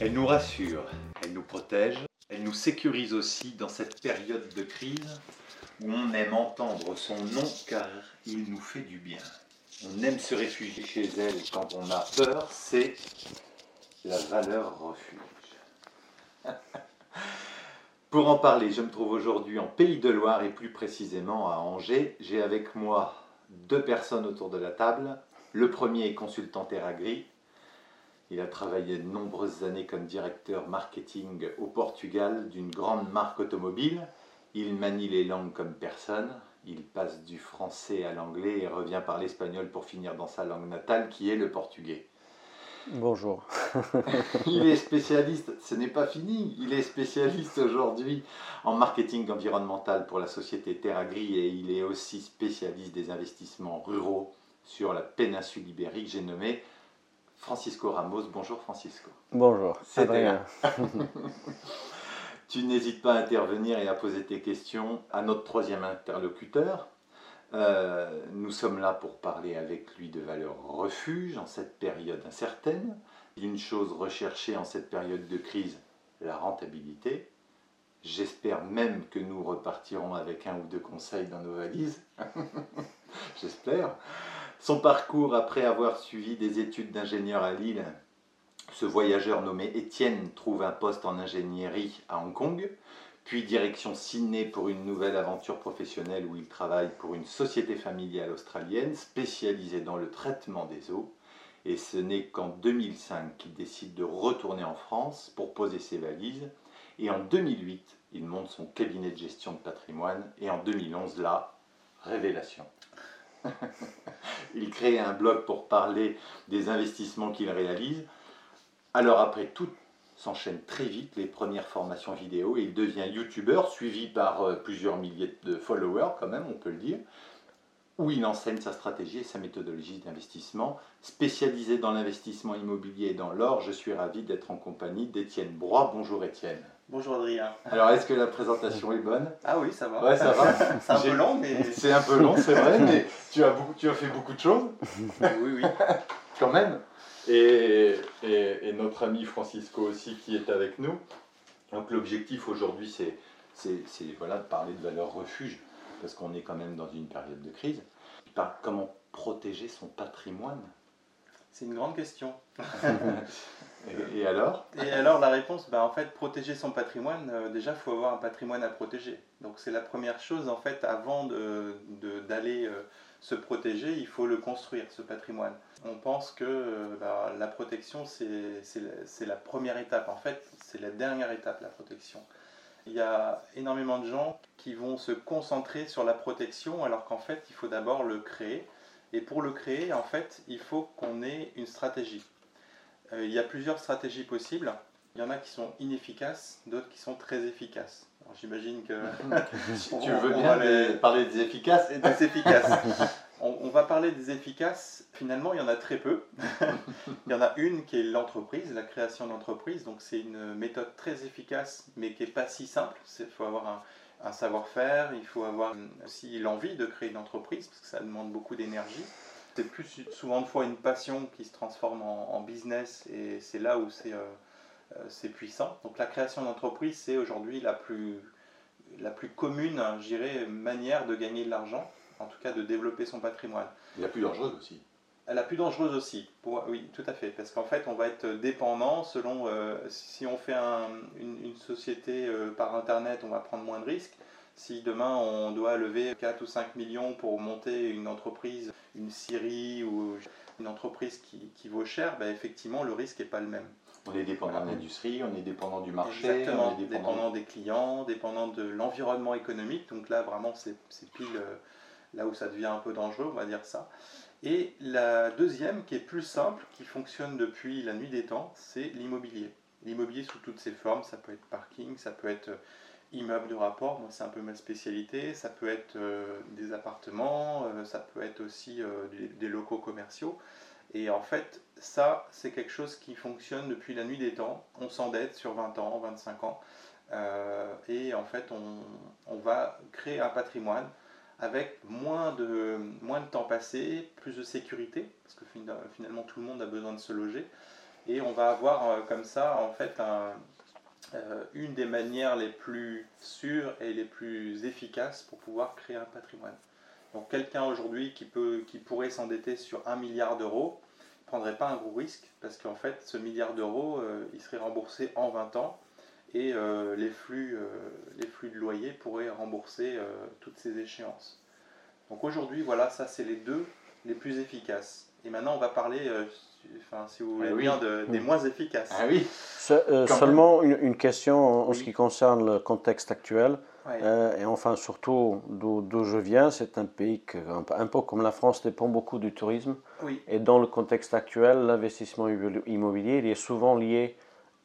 Elle nous rassure, elle nous protège, elle nous sécurise aussi dans cette période de crise où on aime entendre son nom car il nous fait du bien. On aime se réfugier chez elle quand on a peur, c'est la valeur refuge. Pour en parler, je me trouve aujourd'hui en Pays de Loire et plus précisément à Angers. J'ai avec moi deux personnes autour de la table. Le premier est consultant Terragri, il a travaillé de nombreuses années comme directeur marketing au Portugal d'une grande marque automobile. Il manie les langues comme personne. Il passe du français à l'anglais et revient par l'espagnol pour finir dans sa langue natale qui est le portugais. Bonjour. Il est spécialiste, ce n'est pas fini, il est spécialiste aujourd'hui en marketing environnemental pour la société Terragri et il est aussi spécialiste des investissements ruraux sur la péninsule ibérique. J'ai nommé Francisco Ramos. Bonjour Francisco. Bonjour. C'est Adrien. Tu n'hésites pas à intervenir et à poser tes questions à notre troisième interlocuteur. Euh, nous sommes là pour parler avec lui de valeurs refuge en cette période incertaine. Une chose recherchée en cette période de crise, la rentabilité. J'espère même que nous repartirons avec un ou deux conseils dans nos valises. J'espère. Son parcours après avoir suivi des études d'ingénieur à Lille, ce voyageur nommé Étienne trouve un poste en ingénierie à Hong Kong, puis direction Sydney pour une nouvelle aventure professionnelle où il travaille pour une société familiale australienne spécialisée dans le traitement des eaux. Et ce n'est qu'en 2005 qu'il décide de retourner en France pour poser ses valises. Et en 2008, il monte son cabinet de gestion de patrimoine. Et en 2011, là, révélation. il crée un blog pour parler des investissements qu'il réalise. Alors après, tout s'enchaîne très vite, les premières formations vidéo, et il devient youtubeur, suivi par euh, plusieurs milliers de followers quand même, on peut le dire, où il enseigne sa stratégie et sa méthodologie d'investissement. Spécialisé dans l'investissement immobilier et dans l'or, je suis ravi d'être en compagnie d'Étienne Broy. Bonjour Étienne. Bonjour Adrien. Alors, est-ce que la présentation est bonne? Ah oui, ça va. Ouais, ça va. C'est un peu long, mais C'est un peu long, c'est vrai, mais tu as, beaucoup, tu as fait beaucoup de choses. oui, oui. Quand même. Et, et- et notre ami Francisco aussi qui est avec nous. Donc l'objectif aujourd'hui, c'est, c'est, c'est, voilà, de parler de valeur refuge, parce qu'on est quand même dans une période de crise. Par comment protéger son patrimoine? C'est une grande question. Et, et alors? Et alors la réponse, bah, en fait, protéger son patrimoine, euh, déjà, il faut avoir un patrimoine à protéger. Donc c'est la première chose, en fait, avant de- de- d'aller euh, se protéger, il faut le construire, ce patrimoine. On pense que euh, bah, la protection, c'est la première étape. En fait, c'est la dernière étape, la protection. Il y a énormément de gens qui vont se concentrer sur la protection, alors qu'en fait, il faut d'abord le créer. Et pour le créer, en fait, il faut qu'on ait une stratégie. Euh, il y a plusieurs stratégies possibles. Il y en a qui sont inefficaces, d'autres qui sont très efficaces. J'imagine que Si tu veux bien les- parler des efficaces des efficaces. On, on va parler des efficaces. Finalement, il y en a très peu. il y en a une qui est l'entreprise, la création d'entreprise. Donc, c'est une méthode très efficace, mais qui n'est pas si simple. Il faut avoir un, un savoir-faire, il faut avoir aussi l'envie de créer une entreprise, parce que ça demande beaucoup d'énergie. C'est plus souvent de fois une passion qui se transforme en, en business, et c'est là où c'est euh, c'est puissant. Donc, la création d'entreprise, c'est aujourd'hui la plus, la plus commune, hein, je dirais, manière de gagner de l'argent en tout cas de développer son patrimoine. Il y a plus dangereuse aussi. La plus dangereuse aussi, pour- oui, tout à fait, parce qu'en fait, on va être dépendant selon, euh, si on fait un- une, une société euh, par Internet, on va prendre moins de risques. Si demain on doit lever 4 ou 5 millions pour monter une entreprise, une scierie ou une entreprise qui, qui vaut cher, ben effectivement, le risque n'est pas le même. On est dépendant de l'industrie, on est dépendant du marché, Exactement, on est dépendant dépendant des clients, dépendant de l'environnement économique. Donc là, vraiment, c'est pile euh, là où ça devient un peu dangereux, on va dire ça. Et la deuxième, qui est plus simple, qui fonctionne depuis la nuit des temps, c'est l'immobilier. L'immobilier sous toutes ses formes, ça peut être parking, ça peut être Immeubles de rapport, moi c'est un peu ma spécialité. Ça peut être euh, des appartements, euh, ça peut être aussi euh, des, des locaux commerciaux. Et en fait, ça, c'est quelque chose qui fonctionne depuis la nuit des temps. On s'endette sur 20 ans, 25 ans. Euh, et en fait, on, on va créer un patrimoine avec moins de, moins de temps passé, plus de sécurité, parce que fina- finalement tout le monde a besoin de se loger. Et on va avoir euh, comme ça, en fait, euh, une des manières les plus sûres et les plus efficaces pour pouvoir créer un patrimoine. Donc quelqu'un aujourd'hui qui, peut, qui pourrait s'endetter sur un milliard d'euros ne prendrait pas un gros risque, parce qu'en fait, ce milliard d'euros, euh, il serait remboursé en 20 ans et euh, les, flux, euh, les flux de loyer pourraient rembourser euh, toutes ces échéances. Donc aujourd'hui, voilà, ça c'est les deux les plus efficaces. Et maintenant, on va parler, euh, si- enfin, si vous voulez Ah oui. bien, de- des Mm. moins efficaces. Ah oui, euh, seulement une, une question en, en Oui. ce qui concerne le contexte actuel, Ouais. euh, et enfin surtout d'où je viens, c'est un pays qui, un, peu- un peu comme la France, dépend beaucoup du tourisme. Oui, Et dans le contexte actuel, l'investissement immo- immobilier il est souvent lié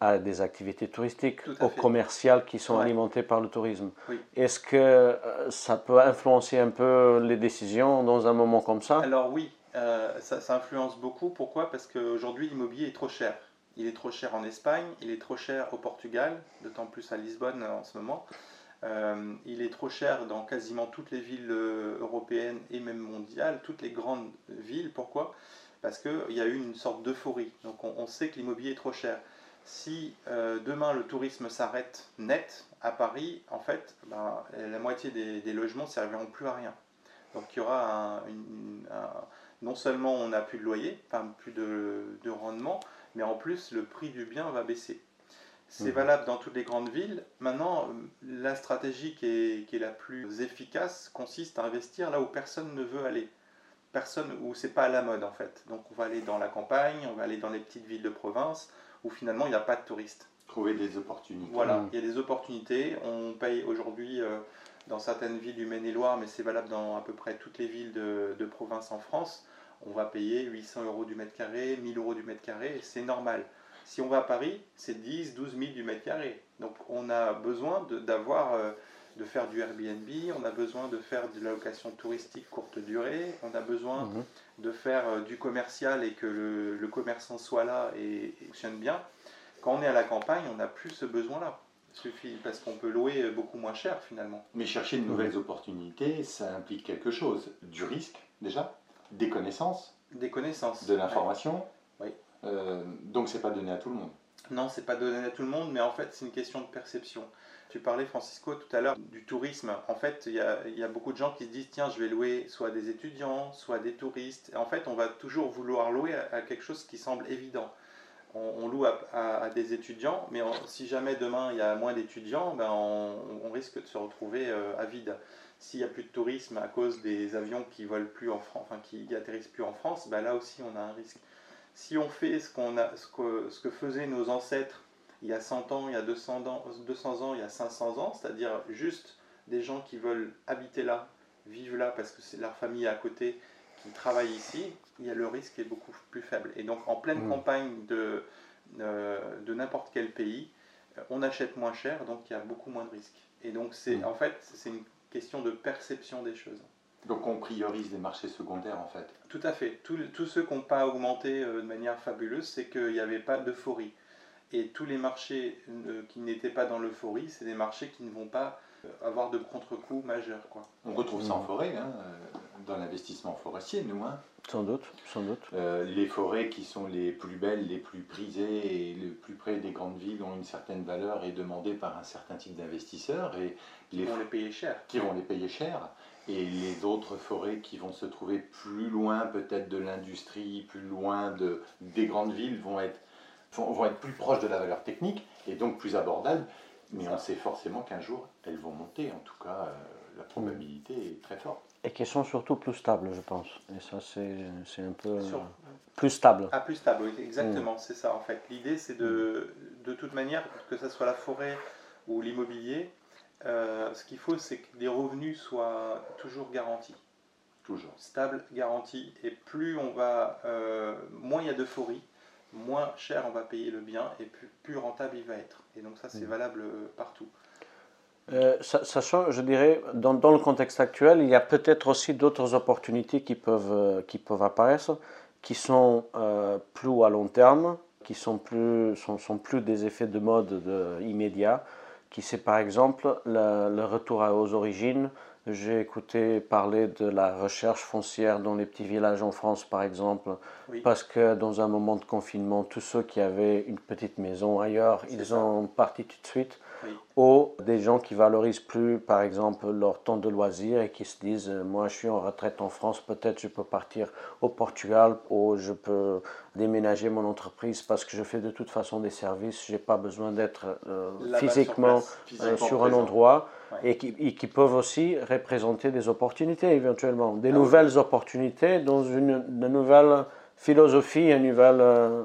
à des activités touristiques, aux fait. commerciales qui sont Ouais. alimentées par le tourisme. Oui. Est-ce que euh, ça peut influencer un peu les décisions dans un moment comme ça? Alors oui, euh, ça, ça influence beaucoup. Pourquoi? Parce qu'aujourd'hui, l'immobilier est trop cher. Il est trop cher en Espagne, il est trop cher au Portugal, d'autant plus à Lisbonne en ce moment. Euh, il est trop cher dans quasiment toutes les villes euh, européennes et même mondiales, toutes les grandes villes. Pourquoi? Parce qu'il y a eu une sorte d'euphorie. Donc on, sait que l'immobilier est trop cher. Si euh, demain le tourisme s'arrête net à Paris, en fait, ben, la moitié des, logements ne serviront plus à rien. Donc il y aura non seulement on n'a plus de loyer, enfin plus de rendement, mais en plus le prix du bien va baisser. C'est Mhm. valable dans toutes les grandes villes. Maintenant, la stratégie qui est, qui est la plus efficace consiste à investir là où personne ne veut aller. Personne où c'est pas à la mode en fait. Donc on va aller dans la campagne, on va aller dans les petites villes de province où finalement il n'y a pas de touristes. trouver des opportunités. Voilà, Mm. il y a des opportunités. On paye aujourd'hui euh, dans certaines villes du Maine-et-Loire, mais c'est valable dans à peu près toutes les villes de, de province en France. On va payer 800 euros du mètre carré, 1000 euros du mètre carré, et c'est normal. Si on va à Paris, c'est 10, 12 000 du mètre carré. Donc on a besoin de, d'avoir, euh, de faire du Airbnb, on a besoin de faire de la location touristique courte durée, on a besoin Mhm. de faire euh, du commercial et que le, le commerçant soit là et, et fonctionne bien. Quand on est à la campagne, on n'a plus ce besoin-là. Il suffit parce qu'on peut louer beaucoup moins cher finalement. Mais chercher de nouvelles opportunités, ça implique quelque chose. Du risque, déjà, des connaissances, Des connaissances. de l'information. Euh, donc, c'est pas donné à tout le monde. Non, c'est pas donné à tout le monde, mais en fait, c'est une question de perception. Tu parlais, Francisco, tout à l'heure du tourisme. En fait, il y a, beaucoup de gens qui se disent tiens, je vais louer soit des étudiants, soit des touristes. En fait, on va toujours vouloir louer à, quelque chose qui semble évident. On, loue à, des étudiants, mais si jamais demain il y a moins d'étudiants, ben on, on risque de se retrouver euh, à vide. S'il n'y a plus de tourisme à cause des avions qui volent plus en France, enfin qui atterrissent plus en France, ben là aussi on a un risque. Si on fait ce, qu'on a, ce, que, ce que faisaient nos ancêtres il y a 100 ans, il y a 200 ans, 200 ans, il y a 500 ans, c'est-à-dire juste des gens qui veulent habiter là, vivre là parce que c'est leur famille à côté qui travaille ici, il y a le risque est beaucoup plus faible. Et donc en pleine Mm. campagne de, euh, de n'importe quel pays, euh, on achète moins cher, donc il y a beaucoup moins de risques. Et donc c'est Mm. en fait c'est une question de perception des choses. Donc, on priorise les marchés secondaires, en fait. Tout à fait. Tous ceux qui n'ont pas augmenté euh, de manière fabuleuse, c'est qu'il n'y avait pas d'euphorie. Et tous les marchés euh, qui n'étaient pas dans l'euphorie, c'est des marchés qui ne vont pas euh, avoir de contre-coup majeur. Quoi. On retrouve ça en Mhm. forêt, hein, euh, dans l'investissement forestier, nous. hein. Sans doute, sans doute. Euh, les forêts qui sont les plus belles, les plus prisées et le plus près des grandes villes ont une certaine valeur et demandées par un certain type d'investisseurs et les vont les payer cher. qui vont les payer cher. Et les autres forêts qui vont se trouver plus loin peut-être de l'industrie, plus loin de, des grandes villes vont être, vont, vont être plus proches de la valeur technique et donc plus abordables. Mais on sait forcément qu'un jour elles vont monter. En tout cas, euh, la probabilité est très forte. Et qui sont surtout plus stables, je pense. Et ça, c'est c'est un peu Sur- plus stable. Ah, plus stable, oui, exactement, c'est ça en fait. L'idée, c'est de, de toute manière, que ce soit la forêt ou l'immobilier, euh, ce qu'il faut, c'est que les revenus soient toujours garantis. Toujours. stable, garanti. Et plus on va, euh, moins il y a d'euphorie, moins cher on va payer le bien et plus, plus rentable il va être. Et donc ça c'est Mm. valable euh, partout. Euh, sa- sachant, je dirais, dans, dans le contexte actuel, il y a peut-être aussi d'autres opportunités qui peuvent, qui peuvent apparaître, qui sont euh, plus à long terme, qui sont plus, sont, sont plus des effets de mode de, immédiats, qui c'est par exemple le, le retour aux origines. J'ai écouté parler de la recherche foncière dans les petits villages en France, par exemple, Oui. parce que dans un moment de confinement, tous ceux qui avaient une petite maison ailleurs, ils ça. ont parti tout de suite. Ou des gens qui valorisent plus, par exemple, leur temps de loisir et qui se disent euh, Moi, je suis en retraite en France, peut-être je peux partir au Portugal ou je peux déménager mon entreprise parce que je fais de toute façon des services, je n'ai pas besoin d'être euh, sur physiquement euh, Physiquement sur un endroit Ouais. et, qui, et qui peuvent aussi représenter des opportunités éventuellement, des Ah oui. nouvelles opportunités dans une, une nouvelle philosophie, une nouvelle. euh,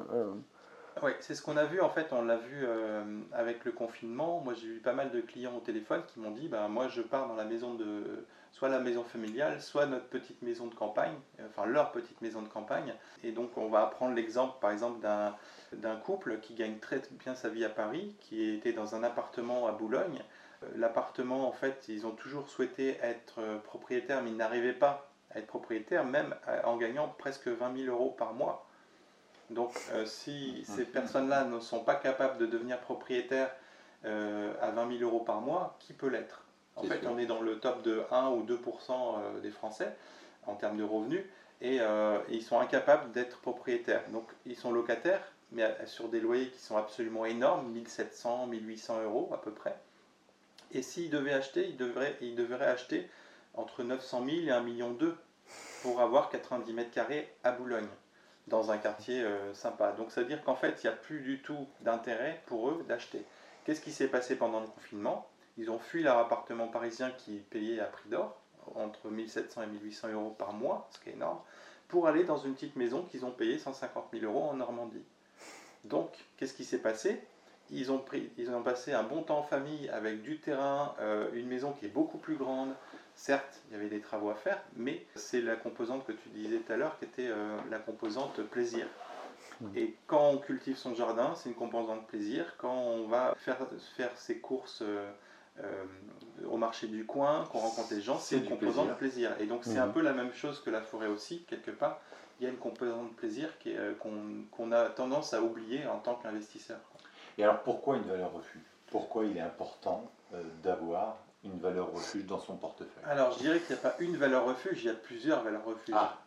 Oui, c'est ce qu'on a vu en fait, on l'a vu euh, avec le confinement. Moi j'ai eu pas mal de clients au téléphone qui m'ont dit bah, moi je pars dans la maison de soit la maison familiale, soit notre petite maison de campagne, enfin leur petite maison de campagne. Et donc on va prendre l'exemple par exemple d'un couple qui gagne très bien sa vie à Paris, qui était dans un appartement à Boulogne. Euh, L'appartement en fait ils ont toujours souhaité être euh, propriétaires mais ils n'arrivaient pas à être propriétaires même en gagnant presque 20 000 euros par mois. Donc, euh, si ces personnes-là ne sont pas capables de devenir propriétaires euh, à 20 000 euros par mois, qui peut l'être? En fait, sûr. on est dans le top de 1 ou 2% euh, des Français en termes de revenus et, euh, et ils sont incapables d'être propriétaires. Donc, ils sont locataires, mais sur des loyers qui sont absolument énormes 1700, 1800 euros à peu près. Et s'ils devaient acheter, ils devraient, ils devraient acheter entre 900 000 et 1 million pour avoir 90 mètres carrés à Boulogne dans un quartier euh, sympa. Donc ça veut dire qu'en fait, il n'y a plus du tout d'intérêt pour eux d'acheter. Qu'est-ce qui s'est passé pendant le confinement? Ils ont fui leur appartement parisien qui payait à prix d'or, entre 1700 et 1800 euros par mois, ce qui est énorme, pour aller dans une petite maison qu'ils ont payée 150 000 euros en Normandie. Donc, qu'est-ce qui s'est passé? Ils ont, pris, ils ont passé un bon temps en famille avec du terrain, euh, une maison qui est beaucoup plus grande. Certes, il y avait des travaux à faire, mais c'est la composante que tu disais tout à l'heure qui était euh, la composante plaisir. Et quand on cultive son jardin, c'est une composante plaisir. Quand on va faire, faire ses courses euh, euh, au marché du coin, qu'on rencontre les gens, C'est une composante plaisir. Et donc c'est un peu la même chose que la forêt aussi, quelque part. Il y a une composante plaisir qu'on a tendance à oublier en tant qu'investisseur. Et alors pourquoi une valeur refuge? Pourquoi il est important euh, d'avoir une valeur refuge dans son portefeuille Alors je dirais qu'il n'y a pas une valeur refuge, il y a plusieurs valeurs refuges. Ah,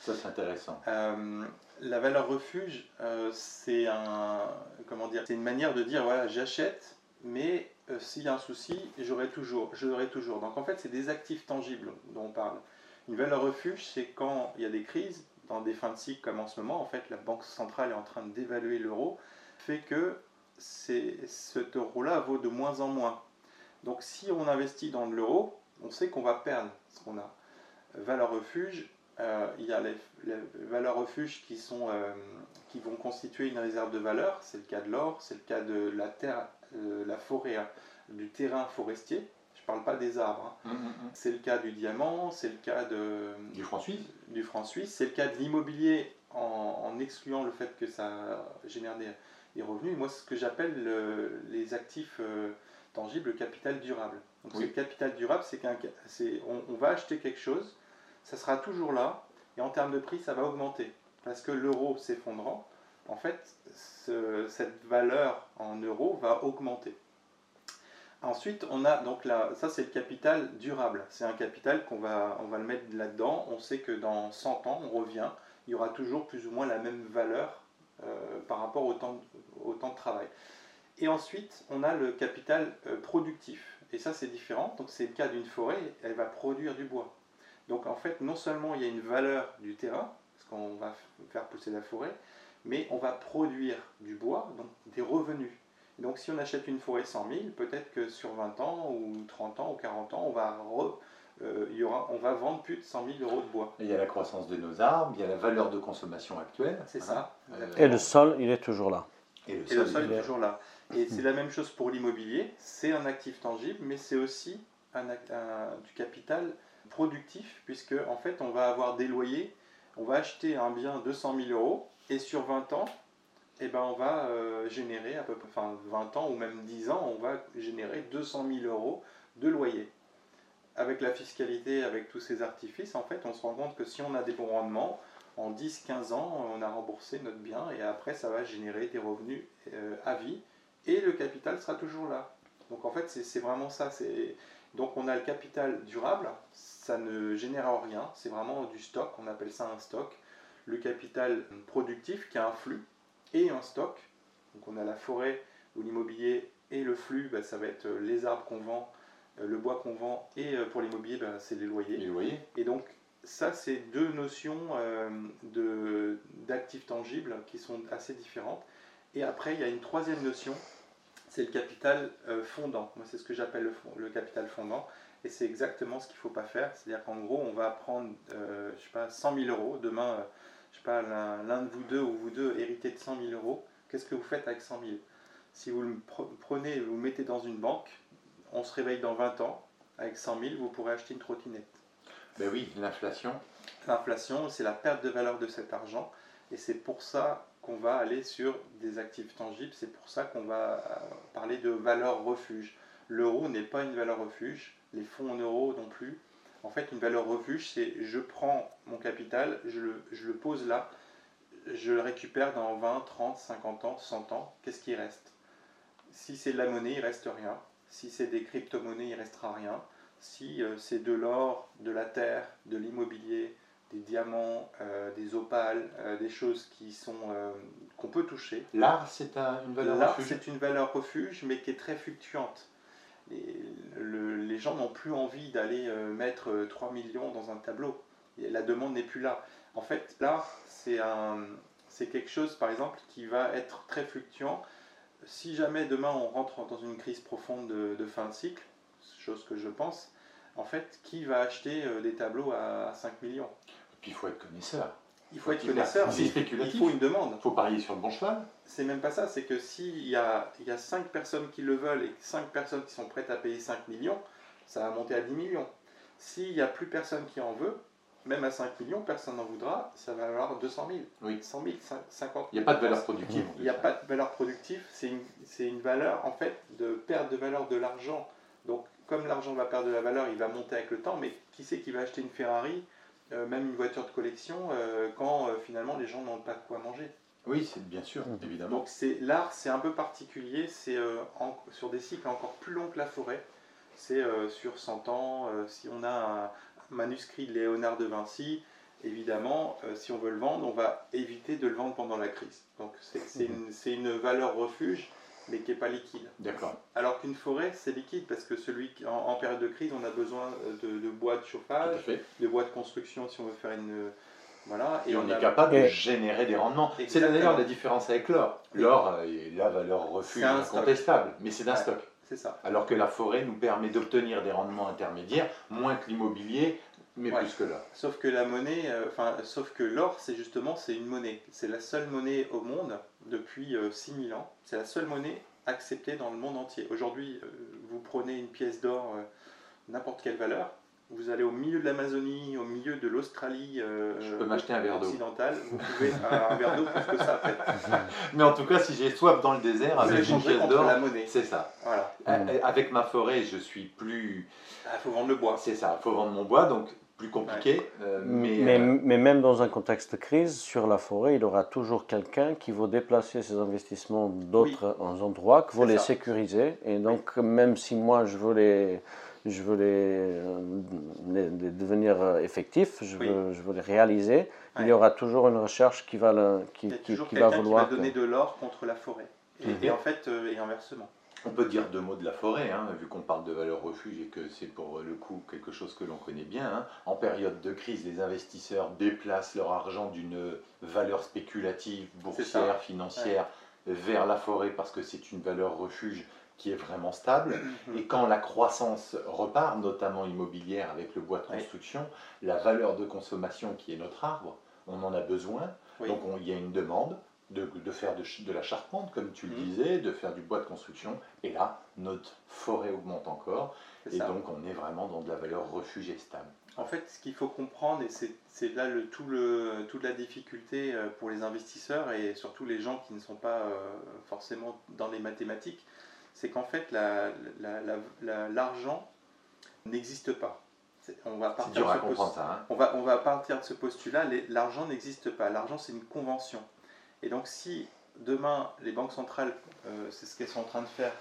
ça c'est intéressant. Euh, la valeur refuge, euh, c'est un, comment dire, c'est une manière de dire voilà, j'achète, mais euh, s'il y a un souci, j'aurai toujours, je l'aurai toujours. Donc en fait, c'est des actifs tangibles dont on parle. Une valeur refuge, c'est quand il y a des crises, dans des fins de cycle comme en ce moment, en fait, la banque centrale est en train de dévaluer l'euro, fait que c'est, cet euro-là vaut de moins en moins. Donc si on investit dans de l'euro, on sait qu'on va perdre ce qu'on a. Valeur refuge, euh, il y a les, les valeurs refuges qui, sont, euh, qui vont constituer une réserve de valeur. C'est le cas de l'or, c'est le cas de la terre, euh, la forêt, hein, du terrain forestier. Je ne parle pas des arbres. hein. C'est le cas du diamant, c'est le cas de, Du franc suisse du franc suisse, c'est le cas de l'immobilier en, en excluant le fait que ça génère des, des revenus. Moi, c'est ce que j'appelle le- les actifs le capital durable. Donc, Oui. capital durable, c'est qu'un, c'est, on, on va acheter quelque chose, ça sera toujours là, et en termes de prix, ça va augmenter. Parce que l'euro s'effondrant, en fait, ce- cette valeur en euros va augmenter. Ensuite, on a donc là, ça c'est le capital durable. C'est un capital qu'on va, on va le mettre là-dedans. On sait que dans 100 ans, on revient, il y aura toujours plus ou moins la même valeur euh, par rapport au temps, au temps de travail. Et ensuite, on a le capital euh, productif. Et ça, c'est différent. Donc, c'est le cas d'une forêt, elle va produire du bois. Donc, en fait, non seulement il y a une valeur du terrain, parce qu'on va faire pousser la forêt, mais on va produire du bois, donc des revenus. Et donc, si on achète une forêt 100 000, peut-être que sur 20 ans, ou 30 ans, ou 40 ans, on va, re- euh, il y aura, on va vendre plus de 100 000 euros de bois. Il y a la croissance de nos arbres, il y a la valeur de consommation actuelle. C'est hein, ça. euh, Et le sol, il est toujours là. Et le Et le sol, sol il est est- toujours là. Et c'est la même chose pour l'immobilier. C'est un actif tangible, mais c'est aussi un- du capital productif, puisque en fait, on va avoir des loyers. On va acheter un bien 200 000 euros, et sur 20 ans, eh ben, on va euh, générer à peu près, enfin 20 ans ou même 10 ans, on va générer 200 000 euros de loyer. Avec la fiscalité, avec tous ces artifices, en fait, on se rend compte que si on a des bons rendements, en 10-15 ans, on a remboursé notre bien et après, ça va générer des revenus euh, à vie et le capital sera toujours là. Donc en fait, c'est vraiment ça. Donc on a le capital durable, ça ne génère rien, c'est vraiment du stock, on appelle ça un stock. Le capital productif qui a un flux et un stock. Donc on a la forêt ou l'immobilier et le flux, bah, ça va être euh, les arbres qu'on vend, euh, le bois qu'on vend et euh, pour l'immobilier, bah, c'est les loyers. Les loyers Et donc, ça, c'est deux notions euh, de- d'actifs tangibles qui sont assez différentes. Et après, il y a une troisième notion, c'est le capital euh, fondant. Moi, c'est ce que j'appelle le, capital fondant. Et c'est exactement ce qu'il ne faut pas faire. C'est-à-dire qu'en gros, on va prendre, euh, je sais pas, 100 000 euros. Demain, euh, je sais pas, l'un de vous deux ou vous deux héritez de 100 000 euros. Qu'est-ce que vous faites avec 100 000 Si vous le pre- prenez et vous le mettez dans une banque, on se réveille dans 20 ans. Avec 100 000, vous pourrez acheter une trottinette. Ben oui, l'inflation. L'inflation, c'est la perte de valeur de cet argent. Et c'est pour ça qu'on va aller sur des actifs tangibles. C'est pour ça qu'on va euh, parler de valeur refuge. L'euro n'est pas une valeur refuge. Les fonds en euros non plus. En fait, une valeur refuge, c'est je prends mon capital, je le, je le pose là, je le récupère dans 20, 30, 50 ans, 100 ans. Qu'est-ce qui reste? Si c'est de la monnaie, il reste rien. Si c'est des crypto-monnaies, il restera rien. Si euh, c'est de l'or, de la terre, de l'immobilier, des diamants, euh, des opales, euh, des choses qui sont euh, qu'on peut toucher. L'art, c'est un- une valeur L'art, refuge. c'est une valeur refuge, mais qui est très fluctuante. Le- les gens n'ont plus envie d'aller mettre euh, 3 millions dans un tableau. Et la demande n'est plus là. En fait, l'art, c'est un, c'est quelque chose, par exemple, qui va être très fluctuant. Si jamais demain on rentre dans une crise profonde de, de fin de cycle, chose que je pense, en fait, qui va acheter des tableaux à 5 millions? Puis il faut être connaisseur. Il faut être Il faut- connaisseur, c'est mais spéculatif. il faut une demande. Il faut parier sur le bon cheval. C'est même pas ça, c'est que s'il y a, il y a 5 personnes qui le veulent et 5 personnes qui sont prêtes à payer 5 millions, ça va monter à 10 millions. S'il n'y a plus personne qui en veut, même à 5 millions, personne n'en voudra, ça va valoir 200 000, Oui. 100 000, 50 Il n'y a pas de valeur productive. Il n'y a pas de valeur productive, c'est une, c'est une valeur en fait de perte de valeur de l'argent. Donc comme l'argent va perdre de la valeur, il va monter avec le temps, mais qui c'est qui va acheter une Ferrari, même une voiture de collection, euh, quand euh, finalement les gens n'ont pas de quoi manger Oui, c'est bien sûr, Mhm. évidemment. donc c'est l'art, c'est un peu particulier, c'est euh, en- sur des cycles encore plus longs que la forêt. C'est euh, sur 100 ans. euh, si on a un manuscrit de Léonard de Vinci, évidemment, euh, si on veut le vendre, on va éviter de le vendre pendant la crise. Donc c'est une, c'est une valeur refuge, mais qui n'est pas liquide. D'accord. Alors qu'une forêt, c'est liquide parce que celui qui, en, en période de crise, on a besoin de, de bois de chauffage, de bois de construction si on veut faire une voilà. Et on est capable de générer des rendements. C'est d'ailleurs la différence avec l'or. L'or euh, est la valeur refuge incontestable, mais c'est d'un Ouais. stock. C'est ça. Alors que la forêt nous permet d'obtenir des rendements intermédiaires, moins que l'immobilier, mais Ouais. plus que l'or. Sauf que la monnaie, euh, enfin, sauf que l'or, c'est justement, c'est une monnaie. C'est la seule monnaie au monde depuis euh, 6000 ans. C'est la seule monnaie acceptée dans le monde entier. Aujourd'hui, euh, vous prenez une pièce d'or, euh, n'importe quelle valeur, vous allez au milieu de l'Amazonie, au milieu de l'Australie Je peux m'acheter un verre d'eau. occidentale, vous pouvez un verre d'eau plus que ça. Fait. Mais en tout cas, si j'ai soif dans le désert Vous avec une pièce d'or, la monnaie. c'est ça. Voilà. Avec ma forêt, je suis plus. Il faut vendre le bois. C'est ça, il faut vendre mon bois, donc plus compliqué. euh, mais Mais, euh, mais même dans un contexte de crise, sur la forêt, il y aura toujours quelqu'un qui va déplacer ses investissements d'autres endroits, qui va les ça. sécuriser. Et donc, même si moi, je veux les, je veux les, euh, les- les devenir effectifs, je Oui. veux, je veux les réaliser, il y aura toujours une recherche qui va, le- qui, va quelqu'un qui va vouloir... que- donner de l'or contre la forêt. Et, Mhm. et en fait, et inversement. On peut dire deux mots de la forêt, hein, vu qu'on parle de valeur refuge et que c'est pour le coup quelque chose que l'on connaît bien. hein. En période de crise, les investisseurs déplacent leur argent d'une valeur spéculative, boursière, financière, vers la forêt parce que c'est une valeur refuge qui est vraiment stable. Mhm. Et quand la croissance repart, notamment immobilière avec le bois de construction, la valeur de consommation qui est notre arbre, on en a besoin. Oui. Donc on- il y a une demande de, de faire de, la charpente, comme tu le Mhm. disais, de faire du bois de construction. Et là, notre forêt augmente encore. Et ça. donc on est vraiment dans de la valeur refuge et stable. En fait, ce qu'il faut comprendre, et c'est là le, tout le, toute la difficulté euh, pour les investisseurs et surtout les gens qui ne sont pas euh, forcément dans les mathématiques, c'est qu'en fait, la- la- la- la- l'argent n'existe pas. On va partir dur de ce ça. hein. on va, on va partir de ce postulat, l'argent n'existe pas. L'argent, c'est une convention. Et donc, si demain, les banques centrales, euh, c'est ce qu'elles sont en train de faire,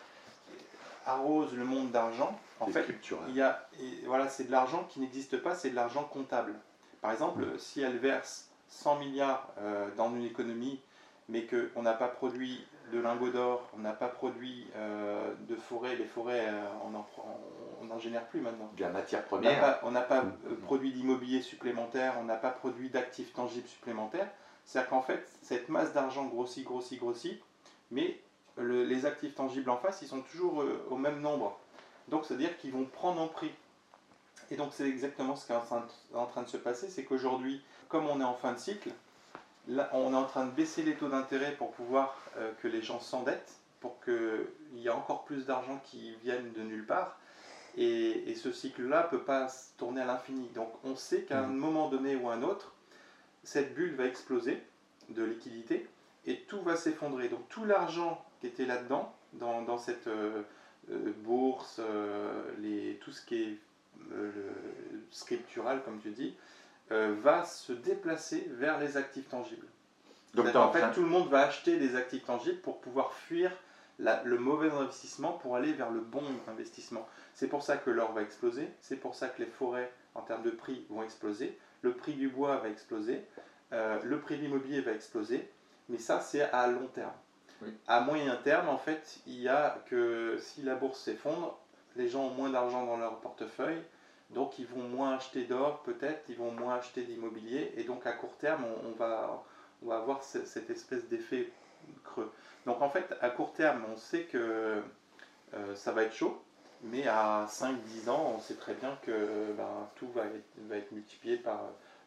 arrosent le monde d'argent, en fait, il y a, et voilà, c'est de l'argent qui n'existe pas, c'est de l'argent comptable. Par exemple, Mm. si elle verse 100 milliards euh, dans une économie, mais qu'on n'a pas produit de lingots d'or, on n'a pas produit euh, de forêts, les forêts, on n'en on génère plus maintenant. De la matière On n'a première. pas, on n'a pas, Mm. euh, produit d'immobilier supplémentaire, on n'a pas produit d'actifs tangibles supplémentaires. C'est-à-dire qu'en fait, cette masse d'argent grossit, grossit, grossit, mais le- les actifs tangibles en face, ils sont toujours euh, au même nombre. Donc, c'est-à-dire qu'ils vont prendre en prix. Et donc, c'est exactement ce qui est en train de, se passer, c'est qu'aujourd'hui, comme on est en fin de cycle, là, on est en train de baisser les taux d'intérêt pour pouvoir euh, que les gens s'endettent, pour qu'il y ait encore plus d'argent qui vienne de nulle part. Et, et ce cycle-là ne peut pas se tourner à l'infini. Donc on sait qu'à un Mhm. moment donné ou un autre, cette bulle va exploser de liquidité et tout va s'effondrer. Donc tout l'argent qui était là-dedans, dans, dans cette euh, euh, bourse, euh, les, tout ce qui est euh, le scriptural, comme tu dis, va se déplacer vers les actifs tangibles. Donc, en fait, tout le monde va acheter des actifs tangibles pour pouvoir fuir la- le mauvais investissement pour aller vers le bon investissement. C'est pour ça que l'or va exploser, c'est pour ça que les forêts, en termes de prix, vont exploser, le prix du bois va exploser, euh, le prix de l'immobilier va exploser, mais ça, c'est à long terme. Oui. À moyen terme, en fait, il y a que si la bourse s'effondre, les gens ont moins d'argent dans leur portefeuille, donc ils vont moins acheter d'or, peut-être, ils vont moins acheter d'immobilier, et donc à court terme, on, on va, on va avoir ce- cette espèce d'effet creux. Donc en fait, à court terme, on sait que euh, ça va être chaud, mais à 5-10 ans, on sait très bien que ben, tout va être, va être multiplié par,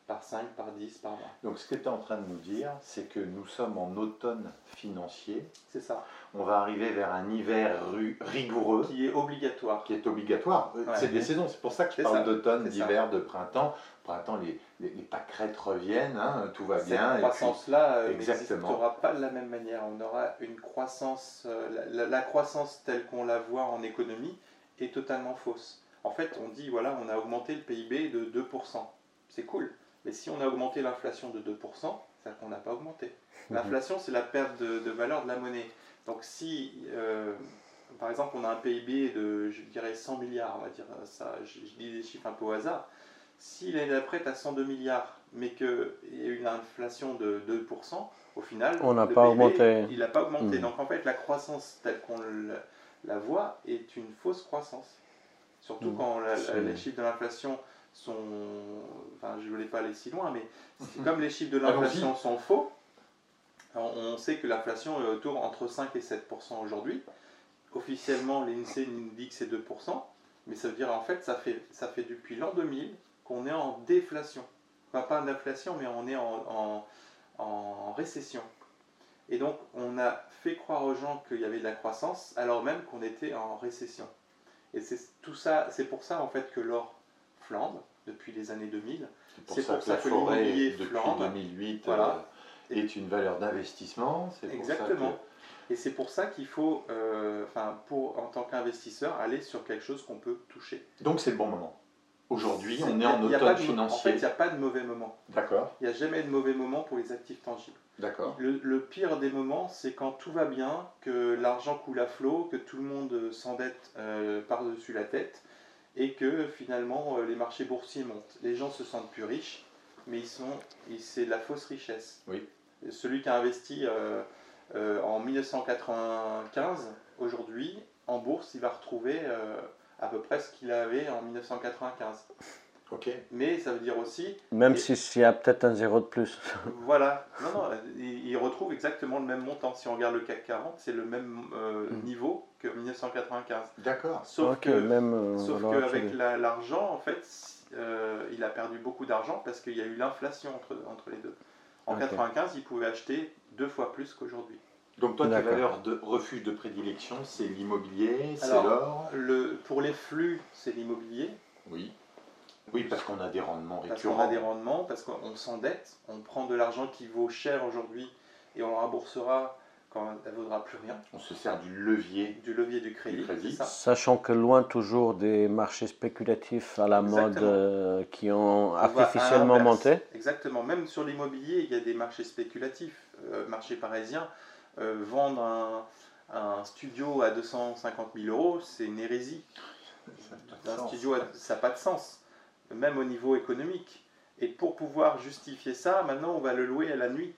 par 5, par 10, par 20. Donc ce que tu es en train de nous dire, c'est que nous sommes en automne financier. C'est ça, On va arriver vers un hiver rigoureux qui est obligatoire. qui est obligatoire. Ouais. C'est des saisons, c'est pour ça que je parle d'automne, d'hiver, de printemps. Printemps, les, les, les pâquerettes reviennent, hein, tout va Cette bien. et puis- croissance-là euh, n'existera pas de la même manière. On aura une croissance, euh, la, la- la croissance telle qu'on la voit en économie est totalement fausse. En fait, on dit, voilà, on a augmenté le PIB de 2%. C'est cool. Mais si on a augmenté l'inflation de 2%, c'est-à-dire qu'on n'a pas augmenté. L'inflation, c'est la perte de, de valeur de la monnaie. Donc si, euh, par exemple, on a un PIB de, je dirais, 100 milliards, on va dire ça, je, je dis des chiffres un peu au hasard, si l'année d'après, tu as 102 milliards, mais qu'il y a une inflation de 2%, au final, On n'a le pas PIB, augmenté. Il n'a pas augmenté. Mm. Donc en fait, la croissance telle qu'on le- la voit est une fausse croissance. Surtout Mm. quand la- la- C'est- les chiffres de l'inflation sont... Enfin, je ne voulais pas aller si loin, mais c'est- comme les chiffres de l'inflation sont faux, on sait que l'inflation est autour entre 5 et 7% aujourd'hui. Officiellement, l'INSEE nous dit que c'est 2%, mais ça veut dire en fait, ça fait, ça fait depuis l'an 2000 qu'on est en déflation. Enfin, pas en inflation, mais on est en, en- en récession. Et donc, on a fait croire aux gens qu'il y avait de la croissance, alors même qu'on était en récession. Et c'est tout ça, c'est pour ça en fait que l'or flambe depuis les années 2000. C'est pour pour ça que que l'immobilier depuis flambe. 2008, Voilà. euh, est une valeur d'investissement. Exactement. Et c'est pour ça qu'il faut, euh, pour en tant qu'investisseur, aller sur quelque chose qu'on peut toucher. Donc c'est le bon moment. Aujourd'hui, on est en automne de- En financier. fait, il n'y a pas de mauvais moment. D'accord, Il n'y a jamais de mauvais moment pour les actifs tangibles. d'accord. Le, le pire des moments, c'est quand tout va bien, que l'argent coule à flot, que tout le monde s'endette euh, par-dessus la tête, et que finalement euh, les marchés boursiers montent. Les gens se sentent plus riches, mais ils sont, c'est de la fausse richesse. Oui. Celui qui a investi euh, euh, en 1995, aujourd'hui, en bourse, il va retrouver à peu près ce qu'il avait en 1995. Ok. Mais ça veut dire aussi Même Et- si- s'il y a peut-être un zéro de plus. voilà, non, non, il, retrouve exactement le même montant. Si on regarde le CAC 40, c'est le même euh, Mm. niveau que 1995. D'accord. Sauf que, même. euh, sauf qu'avec la- l'argent, en fait, euh, il a perdu beaucoup d'argent parce qu'il y a eu l'inflation entre, entre les deux. En Ok. 95, il pouvait acheter deux fois plus qu'aujourd'hui. Donc toi, tes valeurs de refuge de prédilection, c'est l'immobilier, c'est l'or. Le, pour les flux, c'est l'immobilier. Oui. Oui, parce qu'on a des rendements Parce récurrents. qu'on a des rendements, parce qu'on s'endette, on prend de l'argent qui vaut cher aujourd'hui et on le remboursera quand elle ne vaudra plus rien. On se sert du levier. Du levier du crédit, Du crédit. c'est ça Sachant que loin toujours des marchés spéculatifs à la mode euh, qui ont On artificiellement monté. Exactement. Même sur l'immobilier, il y a des marchés spéculatifs. Euh, marché parisien, euh, vendre un, un studio à 250 000 euros, c'est une hérésie. Ça Un studio, ça n'a pas de sens, même au niveau économique. Et pour pouvoir justifier ça, maintenant, on va le louer à la nuit.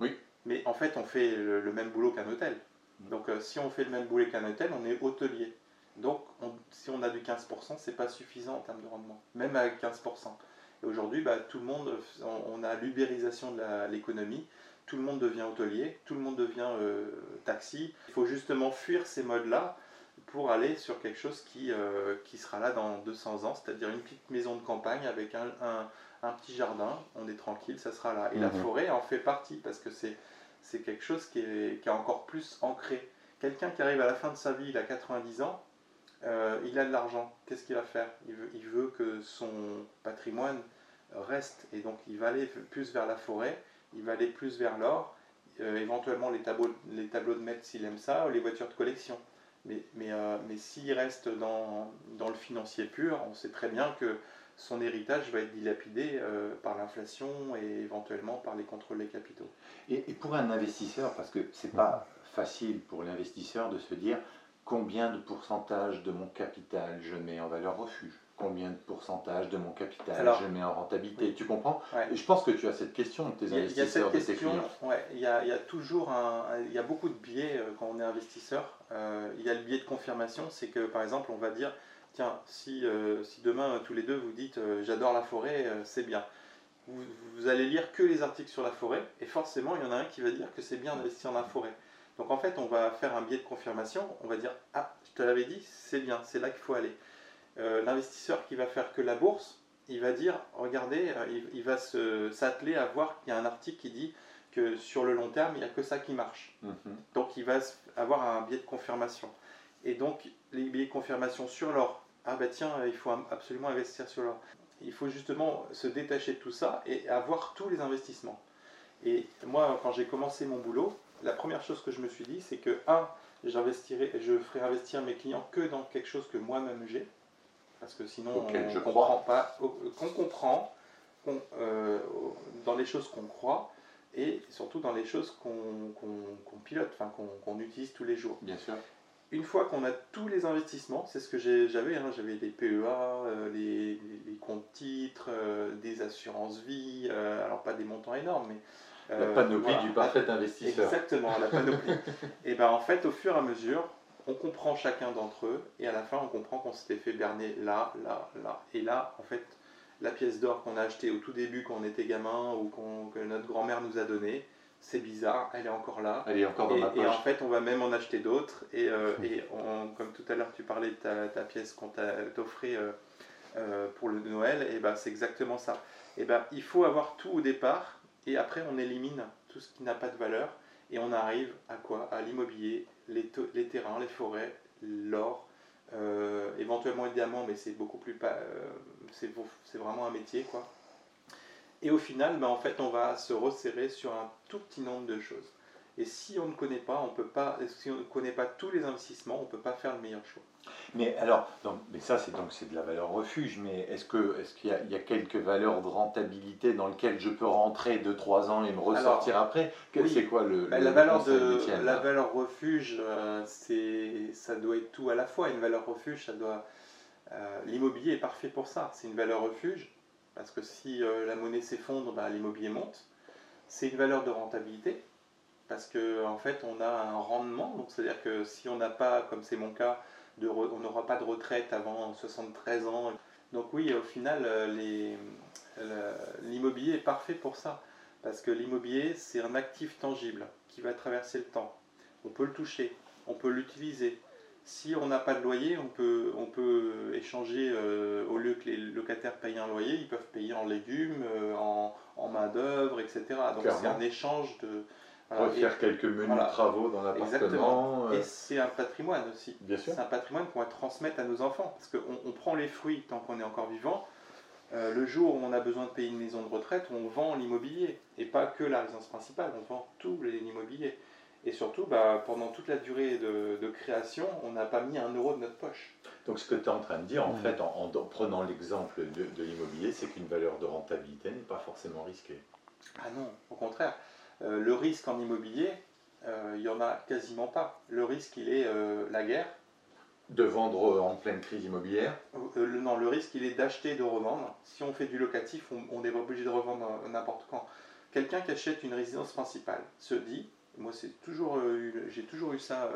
Oui. Mais en fait, on fait le, le même boulot qu'un hôtel. Donc, euh, si on fait le même boulot qu'un hôtel, on est hôtelier. Donc, on- si on a du 15%, c'est pas suffisant en termes de rendement, même avec 15%. Et aujourd'hui, bah, tout le monde, on, on a l'ubérisation de l'économie. Tout le monde devient hôtelier, tout le monde devient euh, taxi. Il faut justement fuir ces modes-là pour aller sur quelque chose qui, euh, qui sera là dans 200 ans, c'est-à-dire une petite maison de campagne avec un, un- un petit jardin, on est tranquille, ça sera là. Et la Mhm. forêt en fait partie parce que c'est c'est quelque chose qui est, qui est encore plus ancré. Quelqu'un qui arrive à la fin de sa vie, il a 90 ans, euh, il a de l'argent, qu'est-ce qu'il va faire? Il veut, il veut que son patrimoine reste et donc il va aller plus vers la forêt, il va aller plus vers l'or, euh, éventuellement les tableaux, de maître s'il aime ça, ou les voitures de collection. Mais, mais, euh, s'il reste dans, le financier pur, on sait très bien que son héritage va être dilapidé euh, par l'inflation et éventuellement par les contrôles des capitaux. Et, et pour un investisseur, parce que c'est pas facile pour l'investisseur de se dire combien de pourcentage de mon capital je mets en valeur refuge, combien de pourcentage de mon capital Alors, je mets en rentabilité, oui. tu comprends Ouais. Je pense que tu as cette question de tes Il y a, il y a investisseurs, cette de question, ouais, il, y a, il y a toujours un, il y a beaucoup de biais euh, quand on est investisseur. Euh, il y a le biais de confirmation, c'est que par exemple on va dire, tiens, si, euh, si demain tous les deux vous dites j'adore la forêt, c'est bien. Vous, vous allez lire que les articles sur la forêt et forcément il y en a un qui va dire que c'est bien d'investir dans la forêt. Donc en fait on va faire un biais de confirmation, on va dire ah je te l'avais dit, c'est bien, c'est là qu'il faut aller. Euh, L'investisseur qui va faire que la bourse, il va dire, regardez, euh, il, il va s'atteler à voir qu'il y a un article qui dit que sur le long terme, il n'y a que ça qui marche. Mhm. Donc il va avoir un biais de confirmation. Et donc les biais de confirmation sur l'or, ah bah tiens, il faut absolument investir sur l'or. Il faut justement se détacher de tout ça et avoir tous les investissements. Et moi, quand j'ai commencé mon boulot, la première chose que je me suis dit, c'est que, un, j'investirai, je ferai investir mes clients que dans quelque chose que moi-même j'ai, parce que sinon, Auquel on je comprend pas, qu'on comprend, euh, dans les choses qu'on croit, et surtout dans les choses qu'on, pilote, enfin qu'on, utilise tous les jours. Bien sûr. Une fois qu'on a tous les investissements, c'est ce que j'avais, hein, j'avais des PEA, euh, les, comptes titres, euh, des assurances vie, euh, alors pas des montants énormes, mais La euh, panoplie voilà. du parfait investisseur. Exactement, la panoplie. et ben en fait, au fur et à mesure, on comprend chacun d'entre eux, et à la fin, on comprend qu'on s'était fait berner là, là, là. Et là, en fait, la pièce d'or qu'on a achetée au tout début quand on était gamin, ou que notre grand-mère nous a donnée, c'est bizarre, elle est encore là. Elle est encore dans Et, ma et en fait, on va même en acheter d'autres. Et, euh, et on- comme tout à l'heure, tu parlais de ta, ta pièce qu'on t'a offrée euh, euh, pour le Noël, et ben c'est exactement ça. Et ben il faut avoir tout au départ, et après on élimine tout ce qui n'a pas de valeur, et on arrive à quoi? À l'immobilier, les, terrains, les forêts, l'or, euh, éventuellement les diamants, mais c'est beaucoup plus euh, c'est vraiment un métier quoi. Et au final, ben, en fait, on va se resserrer sur un tout petit nombre de choses. Et si on ne connaît pas, on peut pas, si on ne connaît pas tous les investissements, on ne peut pas faire le meilleur choix. Mais alors, donc, mais ça c'est donc c'est de la valeur refuge, mais est-ce que est-ce qu'il y, a- il y a quelques valeurs de rentabilité dans lesquelles je peux rentrer 2-3 ans et me ressortir après? Que- oui. C'est quoi le, Bah, le- la le valeur de la refuge, euh, c'est ça doit être tout à la fois. Une valeur refuge, ça doit euh, l'immobilier est parfait pour ça. C'est une valeur refuge parce que si euh, la monnaie s'effondre, bah, l'immobilier monte. C'est une valeur de rentabilité parce que en fait on a un rendement. Donc c'est à dire que si on n'a pas, comme c'est mon cas, de re- on n'aura pas de retraite avant 73 ans. Donc oui, au final, euh, l'immobilier est parfait pour ça. Parce que l'immobilier, c'est un actif tangible qui va traverser le temps. On peut le toucher, on peut l'utiliser. Si on n'a pas de loyer, on peut, on peut échanger, euh, au lieu que les locataires payent un loyer, ils peuvent payer en légumes, euh, en, en main-d'œuvre, etc. Donc c'est un échange de. Refaire quelques menus voilà. travaux dans l'appartement. euh, Et c'est un patrimoine aussi. Bien sûr. C'est un patrimoine qu'on va transmettre à nos enfants. Parce qu'on on prend les fruits tant qu'on est encore vivant. Euh, le jour où on a besoin de payer une maison de retraite, on vend l'immobilier. Et pas que la résidence principale, on vend tout l'immobilier. Et surtout, bah, pendant toute la durée de, de création, on n'a pas mis un euro de notre poche. Donc ce que tu es en train de dire, en Mhm. fait, en, en- en prenant l'exemple de, de l'immobilier, c'est qu'une valeur de rentabilité n'est pas forcément risquée. Ah non, au contraire. Euh, le risque en immobilier, euh, il n'y en a quasiment pas. Le risque, il est euh, la guerre. De vendre en pleine crise immobilière, le, non, le risque, il est d'acheter et de revendre. Si on fait du locatif, on, on est obligé de revendre n'importe quand. Quelqu'un qui achète une résidence principale se dit, moi c'est toujours, eu- j'ai toujours eu ça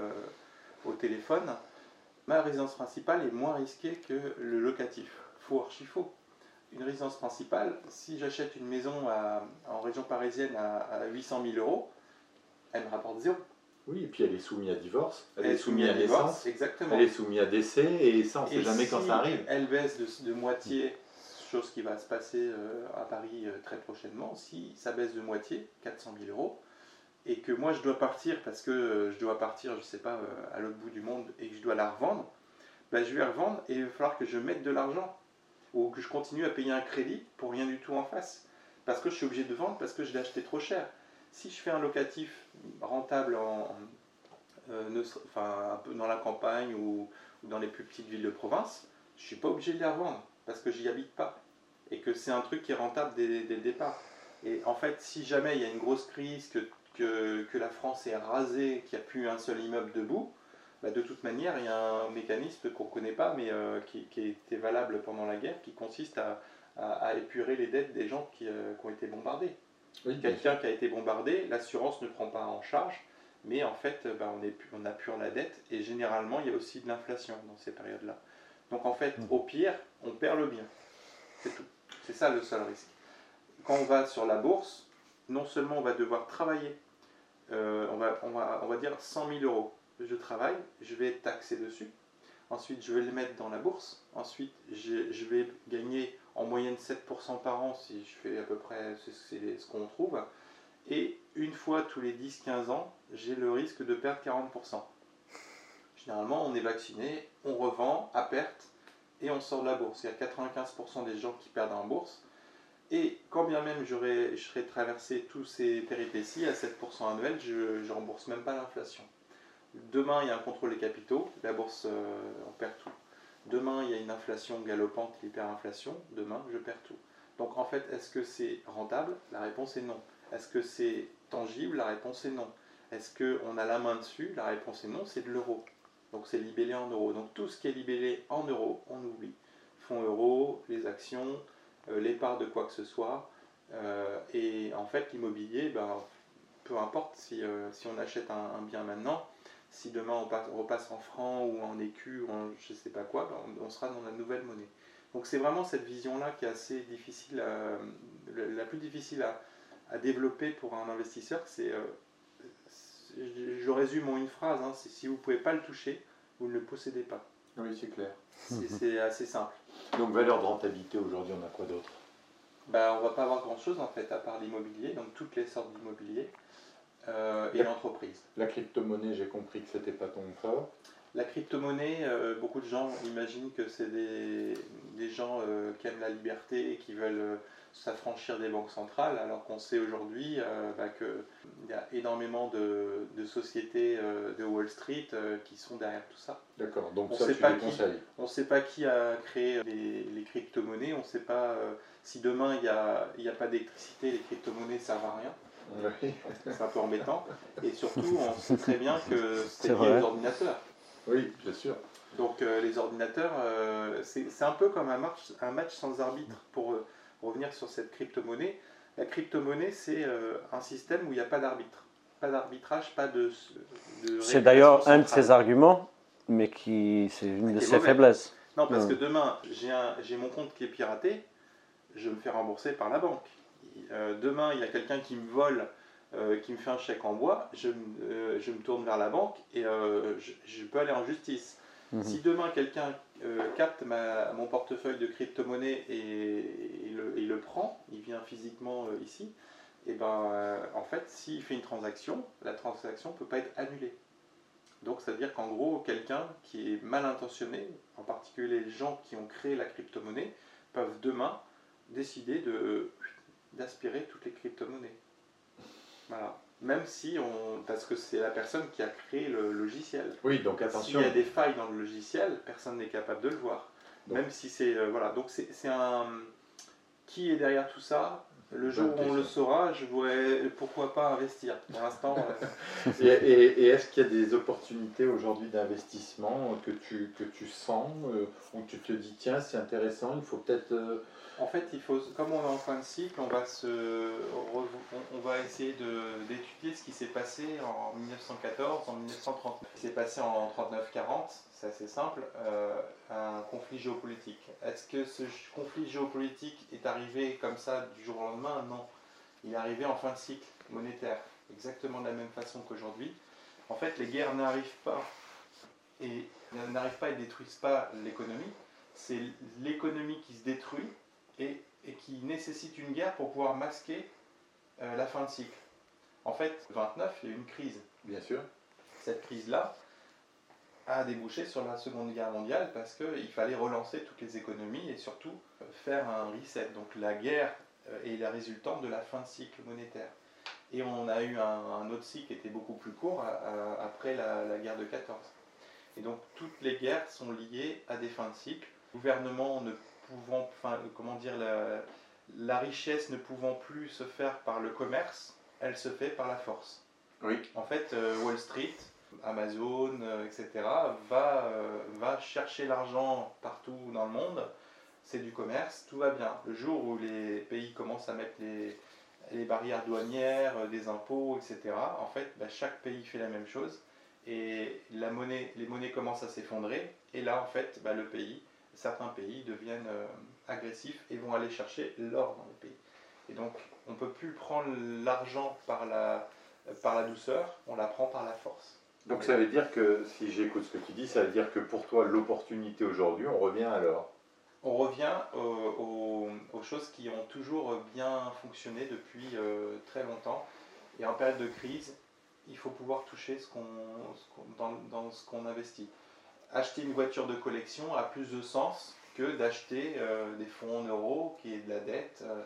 au téléphone, ma résidence principale est moins risquée que le locatif. Faux, archi faux. Une résidence principale, si j'achète une maison à- en région parisienne à, à 800 000 euros, elle me rapporte zéro. oui, et puis elle est soumise à divorce, elle, Elle est soumise à divorce, naissance, Exactement. elle est soumise à décès, et ça, on ne sait jamais si quand ça arrive. Elle baisse de, de moitié, chose qui va se passer euh, à Paris euh, très prochainement. Si ça baisse de moitié, 400 000 euros, et que moi je dois partir parce que euh, je dois partir, je sais pas, à l'autre bout du monde et que je dois la revendre, ben, je vais la revendre et il va falloir que je mette de l'argent ou que je continue à payer un crédit pour rien du tout en face. Parce que je suis obligé de vendre parce que je l'ai acheté trop cher. Si je fais un locatif rentable en, euh, ne enfin, dans la campagne ou, dans les plus petites villes de province, je suis pas obligé de les revendre parce que j'y habite pas et que c'est un truc qui est rentable dès, dès le départ. Et en fait, si jamais il y a une grosse crise, que, que, que la France est rasée, qu'il n'y a plus un seul immeuble debout, bah, de toute manière, il y a un mécanisme qu'on ne connaît pas, mais euh, qui, qui était valable pendant la guerre, qui consiste à, à- à épurer les dettes des gens qui, euh, qui ont été bombardés. Oui. Quelqu'un qui a été bombardé, l'assurance ne prend pas en charge, mais en fait, euh, bah, on, est, on apure la dette, et généralement, il y a aussi de l'inflation dans ces périodes-là. Donc en fait, Mhm. au pire, on perd le bien. C'est tout. C'est ça le seul risque. Quand on va sur la bourse, non seulement on va devoir travailler, euh, on, va, on, va, on va dire 100 000 euros. Je travaille, je vais être taxé dessus. Ensuite, je vais les mettre dans la bourse. Ensuite, je, vais gagner en moyenne 7% par an si je fais à peu près c'est ce qu'on trouve. Et une fois tous les 10-15 ans, j'ai le risque de perdre 40%. Généralement, on est vacciné, on revend à perte et on sort de la bourse. Il y a 95% des gens qui perdent en bourse. Et quand bien même je serais traversé tous ces péripéties à 7% annuel, je ne rembourse même pas l'inflation. Demain, il y a un contrôle des capitaux, la bourse, euh, on perd tout. Demain, il y a une inflation galopante, l'hyperinflation, demain, je perds tout. Donc en fait, est-ce que c'est rentable? La réponse est non. Est-ce que c'est tangible? La réponse est non. Est-ce qu'on a la main dessus? La réponse est non, c'est de l'euro. Donc c'est libellé en euros. Donc tout ce qui est libellé en euros, on oublie. Fonds euros, les actions, euh, les parts de quoi que ce soit. Euh, et en fait, l'immobilier, ben, peu importe si, euh, si on achète un, un bien maintenant, si demain on, passe- on repasse en francs ou en écus ou en je sais pas quoi, ben, on, on sera dans la nouvelle monnaie. Donc c'est vraiment cette vision-là qui est assez difficile, à- la, plus difficile à, à développer pour un investisseur. C'est, euh, je, je résume en une phrase, hein, c'est si vous ne pouvez pas le toucher, vous ne le possédez pas. Oui, c'est clair. C'est, c'est assez simple. Donc valeur de rentabilité, aujourd'hui, on a quoi d'autre? Bah, on va pas avoir grand-chose en fait à part l'immobilier, donc toutes les sortes d'immobilier euh, et l'entreprise. La crypto-monnaie, j'ai compris que c'était pas ton fort. La crypto-monnaie, euh, beaucoup de gens imaginent que c'est des, des gens euh, qui aiment la liberté et qui veulent s'affranchir des banques centrales, alors qu'on sait aujourd'hui bah, qu'il y a énormément de, de sociétés de Wall Street qui sont derrière tout ça. D'accord, donc On ça, sait tu pas déconseilles. On ne sait pas qui a créé les, les crypto-monnaies, on ne sait pas si demain il n'y a, y a pas d'électricité, les crypto-monnaies ne servent à rien. Oui. C'est un peu embêtant. Et surtout, on sait très bien que c'est lié aux ordinateurs. oui, bien sûr. Donc euh, les ordinateurs, euh, c'est un peu comme un match, un match sans arbitre. Pour euh, revenir sur cette crypto-monnaie, la crypto-monnaie, c'est euh, un système où il n'y a pas d'arbitre. Pas d'arbitrage, pas de... de C'est d'ailleurs un de ses arguments, mais qui c'est une de ses faiblesses. Non, parce Ouais. que demain, j'ai un- j'ai mon compte qui est piraté, je me fais rembourser par la banque. Euh, demain, il y a quelqu'un qui me vole, euh, qui me fait un chèque en bois, je, me- euh, je me tourne vers la banque et je, je peux aller en justice. Mhm. Si demain quelqu'un capte ma- mon portefeuille de crypto-monnaie et, et le, et le prend, il vient physiquement ici, et ben euh, en fait, s'il fait une transaction, la transaction ne peut pas être annulée. Donc, c'est-à-dire qu'en gros, quelqu'un qui est mal intentionné, en particulier les gens qui ont créé la crypto-monnaie, peuvent demain décidé de d'aspirer toutes les crypto-monnaies. Voilà. Même si on. Parce que c'est la personne qui a créé le logiciel. Oui, donc S'il attention. y a des failles dans le logiciel, personne n'est capable de le voir. Donc- Même si c'est. euh, voilà. Donc c'est un. Qui est derrière tout ça? Le jour où on le saura, je pourrais. Pourquoi pas investir Pour l'instant. euh, Et, et- et est-ce qu'il y a des opportunités aujourd'hui d'investissement que tu, que tu sens, euh, où tu te dis, tiens, c'est intéressant, il faut peut-être... euh, En fait, il faut, comme on est en fin de cycle, on va, se, revo- on, on va essayer de- d'étudier ce qui s'est passé en 1914, en 1939. Ce qui s'est passé en 39-40, c'est assez simple, euh, un conflit géopolitique. Est-ce que ce conflit géopolitique est arrivé comme ça du jour au lendemain? Non. Il est arrivé en fin de cycle monétaire, exactement de la même façon qu'aujourd'hui. En fait, les guerres n'arrivent pas et n'arrivent pas et détruisent pas l'économie. C'est l'économie qui se détruit et, et qui nécessite une guerre pour pouvoir masquer euh, la fin de cycle. En fait, 29, il y a eu une crise. Bien sûr. Cette crise-là a débouché sur la Seconde Guerre mondiale parce qu'il fallait relancer toutes les économies et surtout euh, faire un reset. Donc la guerre euh, est la résultante de la fin de cycle monétaire. Et on a eu un, un autre cycle qui était beaucoup plus court à- à- après la, la guerre de 14. Et donc toutes les guerres sont liées à des fins de cycle. Le gouvernement ne pouvant, enfin, euh, comment dire, la, la richesse ne pouvant plus se faire par le commerce, elle se fait par la force. Oui. En fait, euh, Wall Street, Amazon, euh, etc., va, euh, va chercher l'argent partout dans le monde. C'est du commerce, tout va bien. Le jour où les pays commencent à mettre les, les barrières douanières, euh, des impôts, etc., en fait, bah, chaque pays fait la même chose. Et la monnaie, les monnaies commencent à s'effondrer. Et là, en fait, bah, le pays, certains pays deviennent agressifs et vont aller chercher l'or dans les pays. Et donc, on ne peut plus prendre l'argent par la, par la douceur, on la prend par la force. Donc ça veut dire que, si j'écoute ce que tu dis, ça veut dire que pour toi, l'opportunité aujourd'hui, on revient alors. On revient aux, aux- aux choses qui ont toujours bien fonctionné depuis euh, très longtemps. Et en période de crise, il faut pouvoir toucher ce qu'on, dans, ce qu'on investit. Acheter une voiture de collection a plus de sens que d'acheter euh, des fonds en euros, qui est de la dette. euh,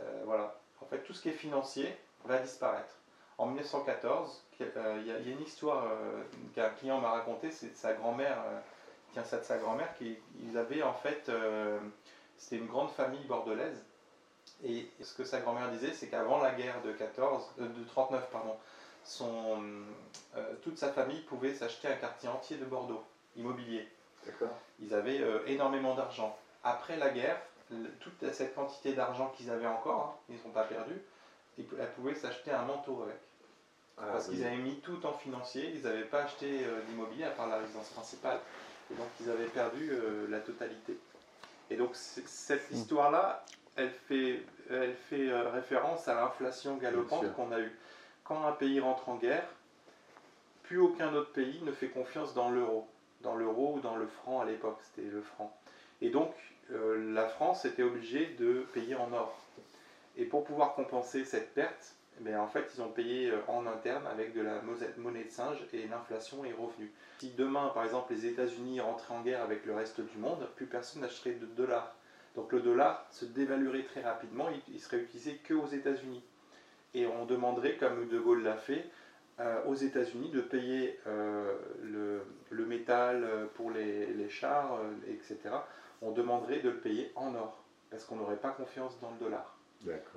euh, voilà. En fait, tout ce qui est financier va disparaître. En 1914, euh, il y, a- une histoire euh, qu'un client m'a racontée, c'est sa grand-mère, euh, tient ça de sa grand-mère, qui ils avaient en fait, euh, c'était une grande famille bordelaise. Et ce que sa grand-mère disait, c'est qu'avant la guerre de 14, euh, de 39, pardon, son, euh, toute sa famille pouvait s'acheter un quartier entier de Bordeaux, immobilier. D'accord. Ils avaient euh, énormément d'argent. Après la guerre, toute cette quantité d'argent qu'ils avaient encore, hein, ils n'ont pas perdu, ils pouvaient s'acheter un manteau avec. Ah, Parce oui. qu'ils avaient mis tout en financier, ils n'avaient pas acheté euh, d'immobilier à part la résidence principale. Et donc ils avaient perdu euh, la totalité. Et donc cette Hmm. histoire-là, elle fait, elle fait euh, référence à l'inflation galopante qu'on a eue. Quand un pays rentre en guerre, plus aucun autre pays ne fait confiance dans l'euro. Dans l'euro ou dans le franc à l'époque, c'était le franc. Et donc euh, la France était obligée de payer en or. Et pour pouvoir compenser cette perte, bien, en fait, ils ont payé euh, en interne avec de la monnaie de singe et l'inflation est revenue. Si demain, par exemple, les États-Unis rentraient en guerre avec le reste du monde, plus personne n'achèterait de dollars. Donc le dollar se dévaluerait très rapidement, il, serait utilisé que aux États-Unis. Et on demanderait, comme De Gaulle l'a fait, euh, aux États-Unis de payer euh, le, métal pour les, chars, etc. On demanderait de le payer en or, parce qu'on n'aurait pas confiance dans le dollar.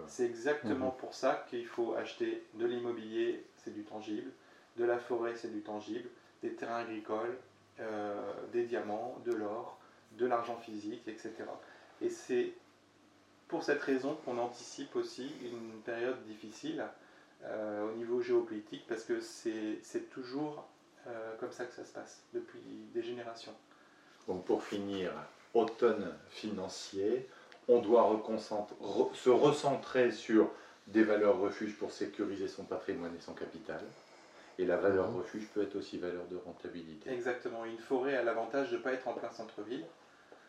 C'est exactement pour ça qu'il faut acheter de l'immobilier, c'est du tangible, de la forêt, c'est du tangible, des terrains agricoles, euh, des diamants, de l'or, de l'argent physique, etc. Et c'est pour cette raison qu'on anticipe aussi une période difficile euh, au niveau géopolitique, parce que c'est c'est toujours euh, comme ça que ça se passe depuis des générations. Donc pour finir, automne financier, on doit se recentrer sur des valeurs refuges pour sécuriser son patrimoine et son capital. Et la valeur Mhm. refuge peut être aussi valeur de rentabilité. Exactement, une forêt a l'avantage de ne pas être en plein centre-ville.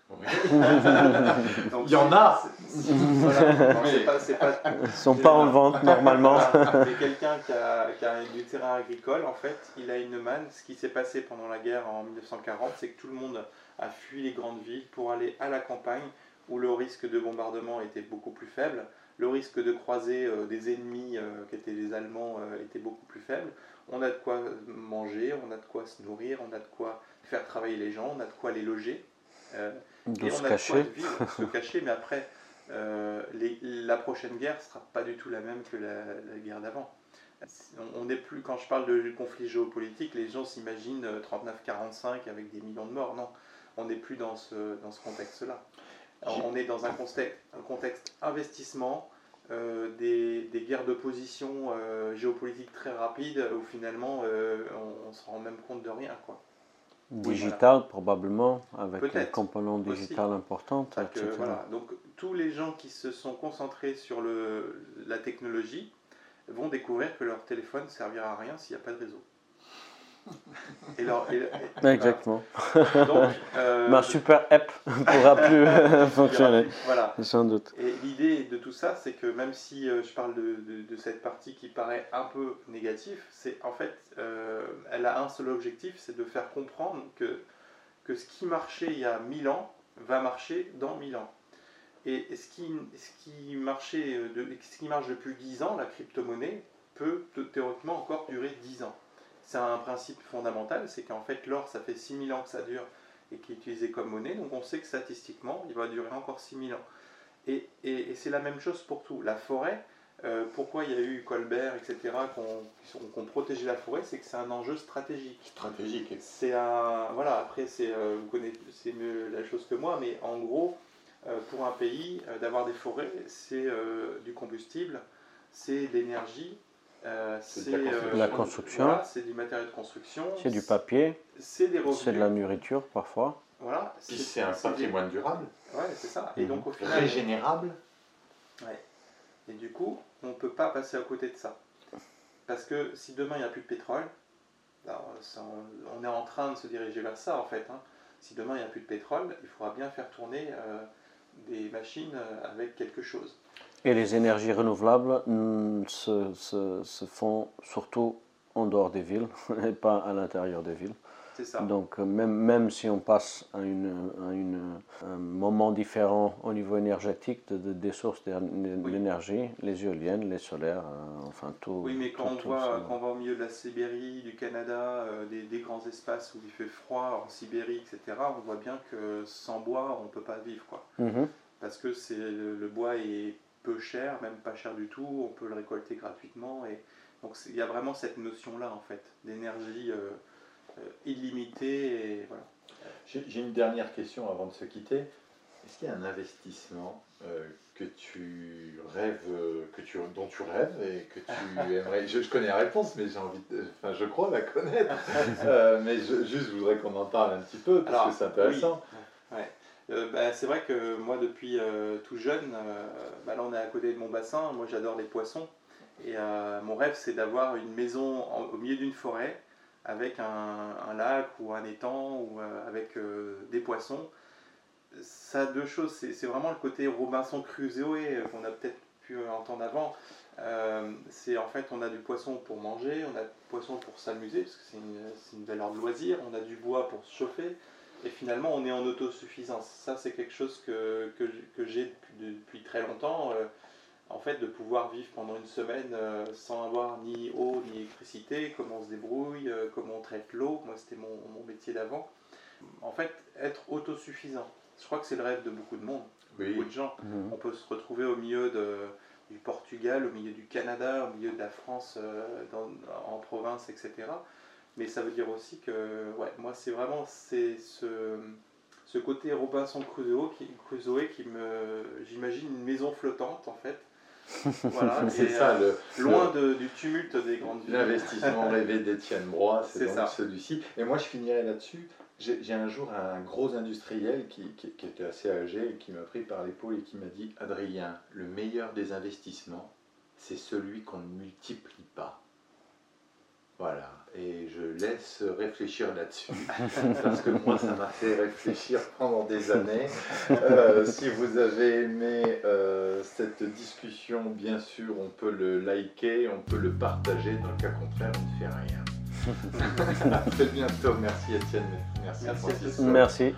Oui. Donc, Il y en a. voilà. Pas- pas- Ils ne sont pas en vente normalement. C'est quelqu'un qui a, qui a du terrain agricole, en fait, il a une manne. Ce qui s'est passé pendant la guerre en 1940, c'est que tout le monde a fui les grandes villes pour aller à la campagne où le risque de bombardement était beaucoup plus faible, le risque de croiser euh, des ennemis euh, qui étaient les Allemands euh, était beaucoup plus faible. On a de quoi manger, on a de quoi se nourrir, on a de quoi faire travailler les gens, on a de quoi les loger. Euh, et on a cacher. de quoi vivre, se cacher, mais après, euh, les- la prochaine guerre sera pas du tout la même que la, la guerre d'avant. On- n'est plus, quand je parle de conflit géopolitique, les gens s'imaginent euh, 39-45 avec des millions de morts. Non, on n'est plus dans ce, dans ce contexte-là. Alors, On est dans un contexte, un contexte investissement, euh, des, des guerres d'opposition euh, géopolitiques très rapides où finalement euh, on, on se rend même compte de rien. Quoi. Digital, probablement, avec un Peut-être, component digital important, voilà. Donc tous les gens qui se sont concentrés sur le, la technologie vont découvrir que leur téléphone ne servira à rien s'il n'y a pas de réseau. Et leur- et- et- Exactement. voilà. Donc, euh, Ma super app pourra plus fonctionner, Voilà. sans doute. Et l'idée de tout ça, c'est que même si euh, je parle de, de- de cette partie qui paraît un peu négative, c'est en fait, euh, elle a un seul objectif, c'est de faire comprendre que, que ce qui marchait il y a 1000 ans va marcher dans 1000 ans. Et ce qui, ce qui, marchait euh, de, ce qui marche depuis 10 ans, la crypto-monnaie, peut thé- théoriquement encore durer 10 ans. C'est un principe fondamental, c'est qu'en fait l'or, ça fait 6000 ans que ça dure et qui est utilisé comme monnaie, donc on sait que statistiquement, il va durer encore 6000 ans. Et, et- et c'est la même chose pour tout. La forêt, euh, pourquoi il y a eu Colbert, etc., qu'on qui sont- qu'on protégeait la forêt, c'est que c'est un enjeu stratégique. Stratégique. C'est un. Voilà, après, c'est, euh, vous connaissez mieux la chose que moi, mais en gros, euh, pour un pays, d'avoir des forêts, c'est du combustible, c'est de l'énergie, euh, C'est de la euh, construction. Voilà, c'est du matériel de construction, C'est du papier, c'est des revenus. c'est de la nourriture parfois. Voilà, Puis c'est un patrimoine durable, des- Ouais, c'est ça. Et Mhm. donc au final, régénérable. Et du coup, on ne peut pas passer à côté de ça. Parce que si demain il n'y a plus de pétrole, alors, ça, on, on est en train de se diriger vers ça en fait. hein. Si demain il n'y a plus de pétrole, il faudra bien faire tourner euh, des machines euh, avec quelque chose. Et les énergies renouvelables mm, se, se- se font surtout en dehors des villes et pas à l'intérieur des villes. C'est ça. Donc euh, même, même si on passe à, une, à une- un moment différent au niveau énergétique de, de- des sources d'éner- d'énergie, les éoliennes, les solaires, euh, enfin tout. Oui, mais quand tout- on, tout voit, ça. quand on va au milieu de la Sibérie, du Canada, euh, des, des grands espaces où il fait froid, en Sibérie, etc., on voit bien que sans bois, on ne peut pas vivre. Quoi. Mhm. parce que le bois est peu cher, même pas cher du tout, on peut le récolter gratuitement et donc il y a vraiment cette notion là en fait d'énergie euh, euh, illimitée et voilà. J'ai une dernière question avant de se quitter. Est-ce qu'il y a un investissement euh, que tu rêves, que tu, dont tu rêves et que tu aimerais je, je connais la réponse, mais j'ai envie, de, enfin, je crois la connaître. Mais je, juste, je voudrais qu'on en parle un petit peu parce Alors, que c'est intéressant. Ouais. Euh, bah, c'est vrai que moi depuis euh, tout jeune, euh, bah, là on est à côté de mon bassin, moi j'adore les poissons et mon rêve c'est d'avoir une maison au milieu d'une forêt avec un, lac ou un étang ou avec des poissons. Ça deux choses, c'est vraiment le côté Robinson Crusoe qu'on a peut-être pu entendre avant. C'est en fait on a du poisson pour manger, on a du poisson pour s'amuser parce que c'est une, une valeur de loisir, on a du bois pour se chauffer et finalement on est en autosuffisance. Ça c'est quelque chose que, que, j'ai depuis, depuis très longtemps. euh, en fait de pouvoir vivre pendant une semaine euh, sans avoir ni eau ni électricité, comment on se débrouille, euh, comment on traite l'eau, moi c'était mon, mon métier d'avant. En fait être autosuffisant. Je crois que c'est le rêve de beaucoup de monde, Oui. beaucoup de gens. Mhm. On peut se retrouver au milieu de, du Portugal, au milieu du Canada, au milieu de la France, euh, dans- en province, etc. Mais ça veut dire aussi que, ouais, moi, c'est vraiment c'est ce, ce côté Robinson Crusoe qui, Crusoe qui me. J'imagine une maison flottante, en fait. Voilà, C'est ça, euh, le, loin de- du tumulte des grandes villes. L'investissement rêvé d'Étienne Broy, c'est donc celui-ci. Et moi, je finirai là-dessus. J'ai j'ai un jour un gros industriel qui, qui- qui était assez âgé et qui m'a pris par l'épaule et qui m'a dit Adrien, le meilleur des investissements, c'est celui qu'on ne multiplie pas. Voilà, et je laisse réfléchir là-dessus, parce que moi, ça m'a fait réfléchir pendant des années. Euh, si vous avez aimé euh, cette discussion, bien sûr, on peut le liker, on peut le partager, dans le cas contraire, on ne fait rien. à très bientôt, merci Étienne, merci, Merci à Francis. tous. Merci.